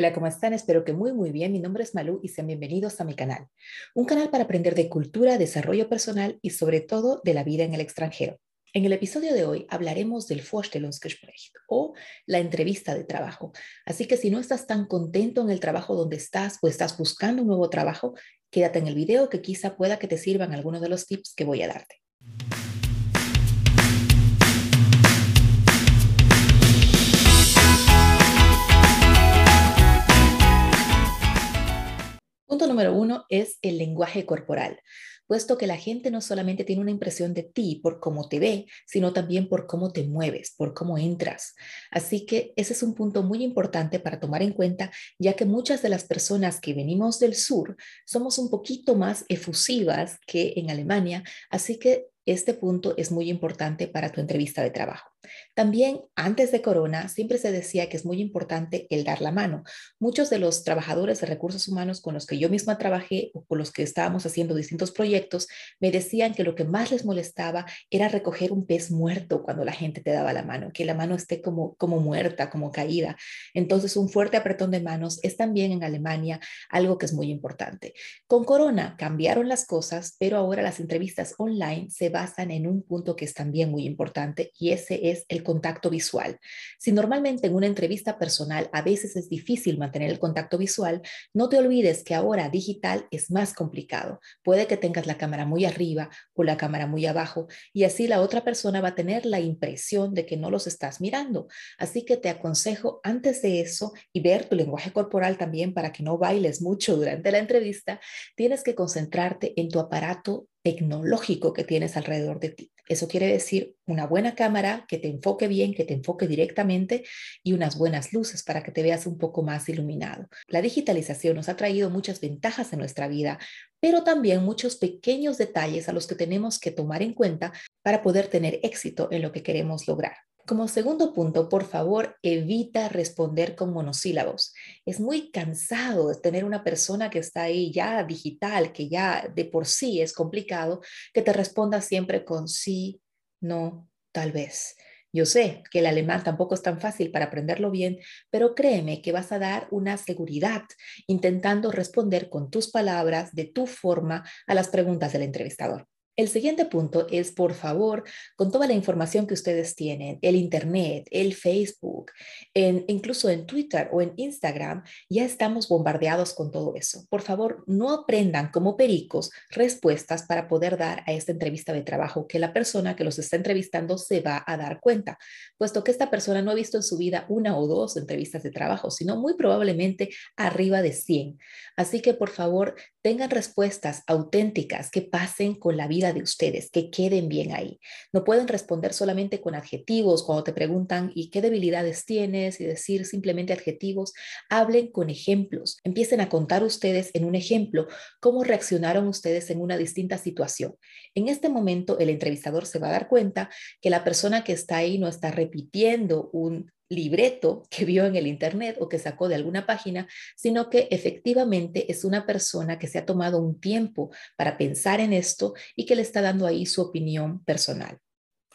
Hola, ¿cómo están? Espero que muy, muy bien. Mi nombre es Malú y sean bienvenidos a mi canal. Un canal para aprender de cultura, desarrollo personal y sobre todo de la vida en el extranjero. En el episodio de hoy hablaremos del Vorstellungsgespräch o la entrevista de trabajo. Así que si no estás tan contento en el trabajo donde estás o estás buscando un nuevo trabajo, quédate en el video que quizá pueda que te sirvan algunos de los tips que voy a darte. Punto número uno es el lenguaje corporal, puesto que la gente no solamente tiene una impresión de ti por cómo te ve, sino también por cómo te mueves, por cómo entras. Así que ese es un punto muy importante para tomar en cuenta, ya que muchas de las personas que venimos del sur somos un poquito más efusivas que en Alemania, así que este punto es muy importante para tu entrevista de trabajo. También antes de Corona siempre se decía que es muy importante el dar la mano. Muchos de los trabajadores de recursos humanos con los que yo misma trabajé o con los que estábamos haciendo distintos proyectos me decían que lo que más les molestaba era recoger un pez muerto cuando la gente te daba la mano, que la mano esté como, como muerta, como caída. Entonces un fuerte apretón de manos es también en Alemania algo que es muy importante. Con Corona cambiaron las cosas, pero ahora las entrevistas online se basan en un punto que es también muy importante y ese es el contacto visual. Si normalmente en una entrevista personal a veces es difícil mantener el contacto visual, no te olvides que ahora digital es más complicado. Puede que tengas la cámara muy arriba o la cámara muy abajo y así la otra persona va a tener la impresión de que no los estás mirando. Así que te aconsejo antes de eso y ver tu lenguaje corporal también para que no bailes mucho durante la entrevista, tienes que concentrarte en tu aparato tecnológico que tienes alrededor de ti. Eso quiere decir una buena cámara que te enfoque bien, que te enfoque directamente y unas buenas luces para que te veas un poco más iluminado. La digitalización nos ha traído muchas ventajas en nuestra vida, pero también muchos pequeños detalles a los que tenemos que tomar en cuenta para poder tener éxito en lo que queremos lograr. Como segundo punto, por favor, evita responder con monosílabos. Es muy cansado tener una persona que está ahí ya digital, que ya de por sí es complicado, que te responda siempre con sí, no, tal vez. Yo sé que el alemán tampoco es tan fácil para aprenderlo bien, pero créeme que vas a dar una seguridad intentando responder con tus palabras, de tu forma, a las preguntas del entrevistador. El siguiente punto es, por favor, con toda la información que ustedes tienen, el Internet, el Facebook, incluso en Twitter o en Instagram, ya estamos bombardeados con todo eso. Por favor, no aprendan como pericos respuestas para poder dar a esta entrevista de trabajo que la persona que los está entrevistando se va a dar cuenta, puesto que esta persona no ha visto en su vida una o dos entrevistas de trabajo, sino muy probablemente arriba de 100. Así que, por favor, tengan respuestas auténticas que pasen con la vida de ustedes, que queden bien ahí. No pueden responder solamente con adjetivos cuando te preguntan y qué debilidades tienes y decir simplemente adjetivos. Hablen con ejemplos. Empiecen a contar ustedes en un ejemplo cómo reaccionaron ustedes en una distinta situación. En este momento el entrevistador se va a dar cuenta que la persona que está ahí no está repitiendo un libreto que vio en el Internet o que sacó de alguna página, sino que efectivamente es una persona que se ha tomado un tiempo para pensar en esto y que le está dando ahí su opinión personal.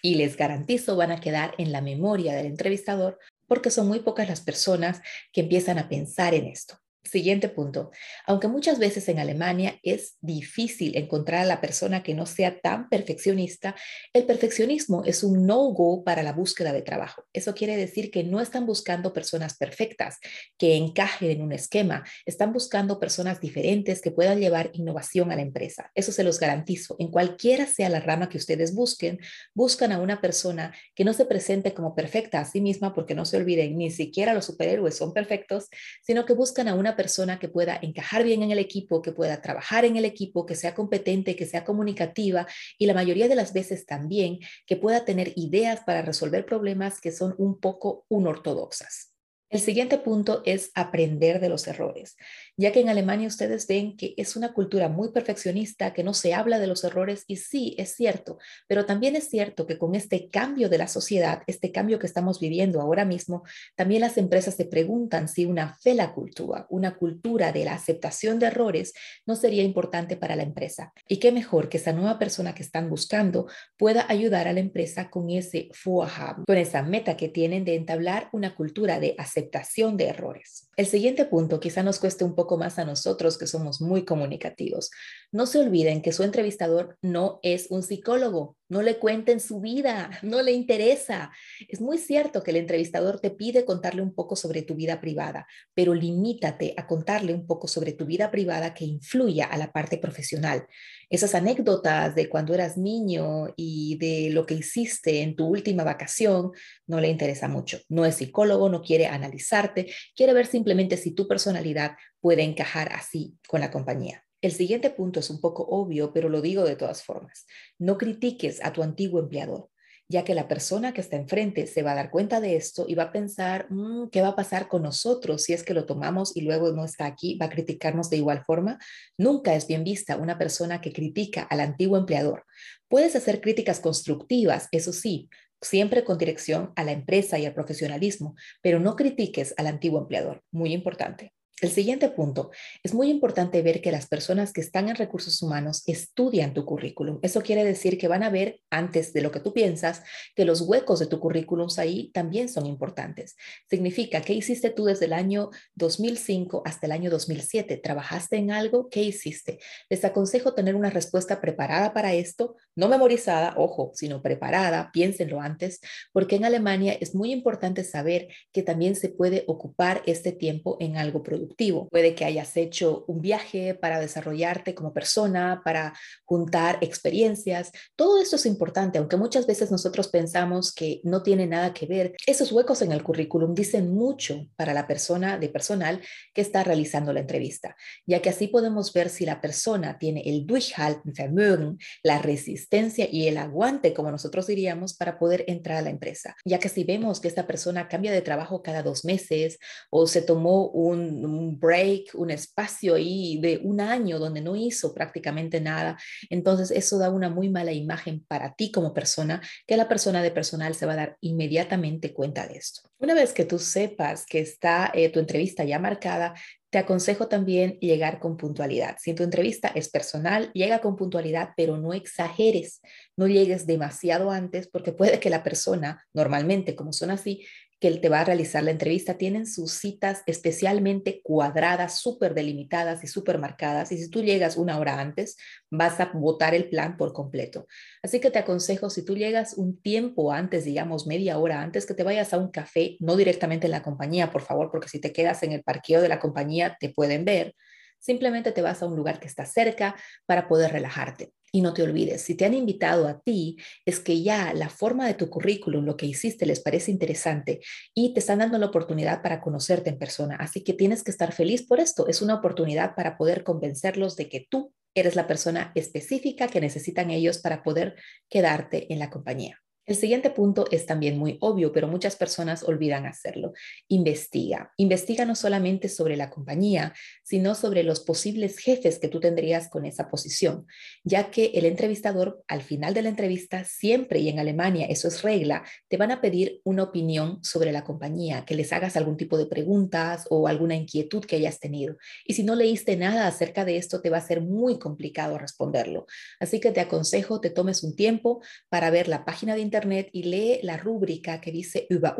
Y les garantizo van a quedar en la memoria del entrevistador porque son muy pocas las personas que empiezan a pensar en esto. Siguiente punto. Aunque muchas veces en Alemania es difícil encontrar a la persona que no sea tan perfeccionista, el perfeccionismo es un no-go para la búsqueda de trabajo. Eso quiere decir que no están buscando personas perfectas, que encajen en un esquema. Están buscando personas diferentes que puedan llevar innovación a la empresa. Eso se los garantizo. En cualquiera sea la rama que ustedes busquen, buscan a una persona que no se presente como perfecta a sí misma, porque no se olviden, ni siquiera los superhéroes son perfectos, sino que buscan a una persona que pueda encajar bien en el equipo, que pueda trabajar en el equipo, que sea competente, que sea comunicativa y la mayoría de las veces también que pueda tener ideas para resolver problemas que son un poco unortodoxas. El siguiente punto es aprender de los errores, ya que en Alemania ustedes ven que es una cultura muy perfeccionista, que no se habla de los errores y sí, es cierto, pero también es cierto que con este cambio de la sociedad, este cambio que estamos viviendo ahora mismo, también las empresas se preguntan si una fela cultura, una cultura de la aceptación de errores, no sería importante para la empresa. Y qué mejor que esa nueva persona que están buscando pueda ayudar a la empresa con ese Vorhaben, con esa meta que tienen de entablar una cultura de aceptación aceptación de errores. El siguiente punto quizá nos cueste un poco más a nosotros que somos muy comunicativos. No se olviden que su entrevistador no es un psicólogo, no le cuenten su vida, no le interesa. Es muy cierto que el entrevistador te pide contarle un poco sobre tu vida privada, pero limítate a contarle un poco sobre tu vida privada que influya a la parte profesional. Esas anécdotas de cuando eras niño y de lo que hiciste en tu última vacación no le interesa mucho. No es psicólogo, no quiere analizarte, quiere ver simplemente si tu personalidad puede encajar así con la compañía. El siguiente punto es un poco obvio, pero lo digo de todas formas. No critiques a tu antiguo empleador, ya que la persona que está enfrente se va a dar cuenta de esto y va a pensar, mm, ¿qué va a pasar con nosotros si es que lo tomamos y luego no está aquí? ¿Va a criticarnos de igual forma? Nunca es bien vista una persona que critica al antiguo empleador. Puedes hacer críticas constructivas, eso sí, siempre con dirección a la empresa y al profesionalismo, pero no critiques al antiguo empleador. Muy importante. El siguiente punto, es muy importante ver que las personas que están en recursos humanos estudian tu currículum. Eso quiere decir que van a ver, antes de lo que tú piensas, que los huecos de tu currículum ahí también son importantes. Significa, ¿qué hiciste tú desde el año 2005 hasta el año 2007? ¿Trabajaste en algo? ¿Qué hiciste? Les aconsejo tener una respuesta preparada para esto, no memorizada, ojo, sino preparada, piénsenlo antes, porque en Alemania es muy importante saber que también se puede ocupar este tiempo en algo productivo Puede que hayas hecho un viaje para desarrollarte como persona, para juntar experiencias. Todo esto es importante, aunque muchas veces nosotros pensamos que no tiene nada que ver. Esos huecos en el currículum dicen mucho para la persona de personal que está realizando la entrevista, ya que así podemos ver si la persona tiene el Durchhaltenvermögen, la resistencia y el aguante, como nosotros diríamos, para poder entrar a la empresa. Ya que si vemos que esta persona cambia de trabajo cada dos meses o se tomó un un break, un espacio ahí de un año donde no hizo prácticamente nada. Entonces eso da una muy mala imagen para ti como persona, que la persona de personal se va a dar inmediatamente cuenta de esto. Una vez que tú sepas que está eh, tu entrevista ya marcada, te aconsejo también llegar con puntualidad. Si tu entrevista es personal, llega con puntualidad, pero no exageres, no llegues demasiado antes porque puede que la persona, normalmente como son así, que él te va a realizar la entrevista tienen sus citas especialmente cuadradas, súper delimitadas y súper marcadas. Y si tú llegas una hora antes, vas a votar el plan por completo. Así que te aconsejo, si tú llegas un tiempo antes, digamos media hora antes, que te vayas a un café, no directamente en la compañía, por favor, porque si te quedas en el parqueo de la compañía, te pueden ver. Simplemente te vas a un lugar que está cerca para poder relajarte. Y no te olvides, si te han invitado a ti, es que ya la forma de tu currículum, lo que hiciste, les parece interesante y te están dando la oportunidad para conocerte en persona. Así que tienes que estar feliz por esto. Es una oportunidad para poder convencerlos de que tú eres la persona específica que necesitan ellos para poder quedarte en la compañía. El siguiente punto es también muy obvio, pero muchas personas olvidan hacerlo. Investiga. Investiga no solamente sobre la compañía, sino sobre los posibles jefes que tú tendrías con esa posición, ya que el entrevistador al final de la entrevista siempre, y en Alemania eso es regla, te van a pedir una opinión sobre la compañía, que les hagas algún tipo de preguntas o alguna inquietud que hayas tenido. Y si no leíste nada acerca de esto, te va a ser muy complicado responderlo. Así que te aconsejo, te tomes un tiempo para ver la página de internet y lee la rúbrica que dice über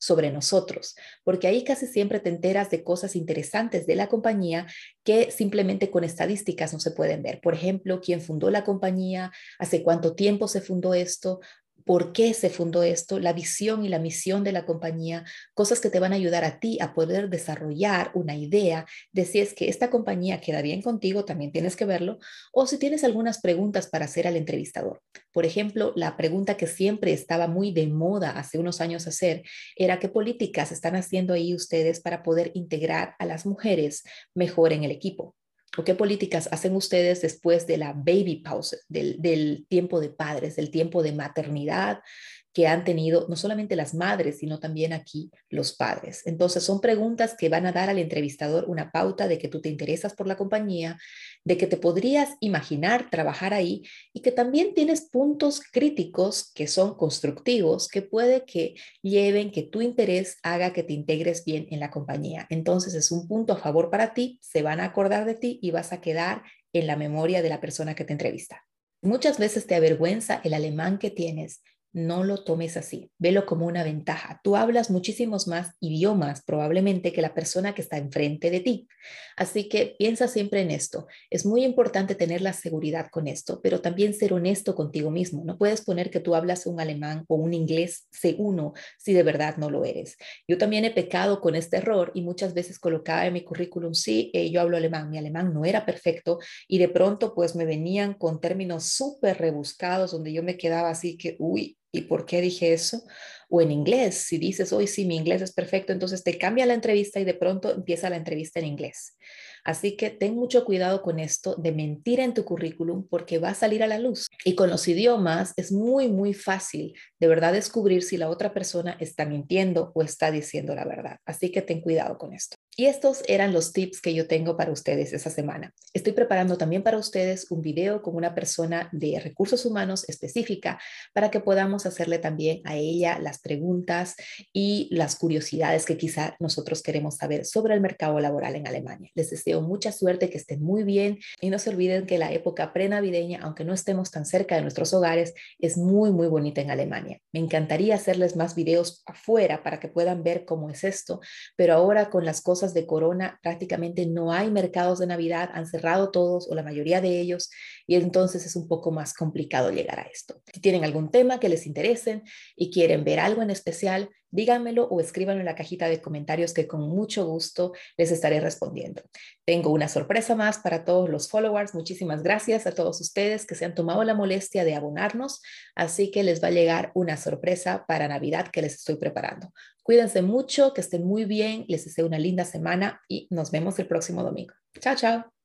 sobre nosotros, porque ahí casi siempre te enteras de cosas interesantes de la compañía que simplemente con estadísticas no se pueden ver. Por ejemplo, quién fundó la compañía, hace cuánto tiempo se fundó esto, por qué se fundó esto, la visión y la misión de la compañía, cosas que te van a ayudar a ti a poder desarrollar una idea de si es que esta compañía queda bien contigo, también tienes que verlo, o si tienes algunas preguntas para hacer al entrevistador. Por ejemplo, la pregunta que siempre estaba muy de moda hace unos años hacer era qué políticas están haciendo ahí ustedes para poder integrar a las mujeres mejor en el equipo. ¿O qué políticas hacen ustedes después de la baby pause, del, del tiempo de padres, del tiempo de maternidad, que han tenido no solamente las madres, sino también aquí los padres. Entonces, son preguntas que van a dar al entrevistador una pauta de que tú te interesas por la compañía, de que te podrías imaginar trabajar ahí y que también tienes puntos críticos que son constructivos, que puede que lleven que tu interés haga que te integres bien en la compañía. Entonces, es un punto a favor para ti, se van a acordar de ti y vas a quedar en la memoria de la persona que te entrevista. Muchas veces te avergüenza el alemán que tienes no lo tomes así, velo como una ventaja. Tú hablas muchísimos más idiomas probablemente que la persona que está enfrente de ti. Así que piensa siempre en esto. Es muy importante tener la seguridad con esto, pero también ser honesto contigo mismo. No puedes poner que tú hablas un alemán o un inglés C1 si de verdad no lo eres. Yo también he pecado con este error y muchas veces colocaba en mi currículum, sí, eh, yo hablo alemán, mi alemán no era perfecto y de pronto pues me venían con términos súper rebuscados donde yo me quedaba así que, uy, ¿Y por qué dije eso? O en inglés, si dices, hoy sí, mi inglés es perfecto, entonces te cambia la entrevista y de pronto empieza la entrevista en inglés. Así que ten mucho cuidado con esto de mentir en tu currículum porque va a salir a la luz. Y con los idiomas es muy, muy fácil de verdad descubrir si la otra persona está mintiendo o está diciendo la verdad. Así que ten cuidado con esto. Y estos eran los tips que yo tengo para ustedes esa semana. Estoy preparando también para ustedes un video con una persona de recursos humanos específica para que podamos hacerle también a ella las preguntas y las curiosidades que quizá nosotros queremos saber sobre el mercado laboral en Alemania. Les deseo mucha suerte, que estén muy bien y no se olviden que la época prenavideña, aunque no estemos tan cerca de nuestros hogares, es muy, muy bonita en Alemania. Me encantaría hacerles más videos afuera para que puedan ver cómo es esto, pero ahora con las cosas de corona prácticamente no hay mercados de Navidad, han cerrado todos o la mayoría de ellos y entonces es un poco más complicado llegar a esto. Si tienen algún tema que les interese y quieren ver algo en especial, díganmelo o escríbanlo en la cajita de comentarios que con mucho gusto les estaré respondiendo. Tengo una sorpresa más para todos los followers. Muchísimas gracias a todos ustedes que se han tomado la molestia de abonarnos, así que les va a llegar una sorpresa para Navidad que les estoy preparando. Cuídense mucho, que estén muy bien, les deseo una linda semana y nos vemos el próximo domingo. Chao, chao.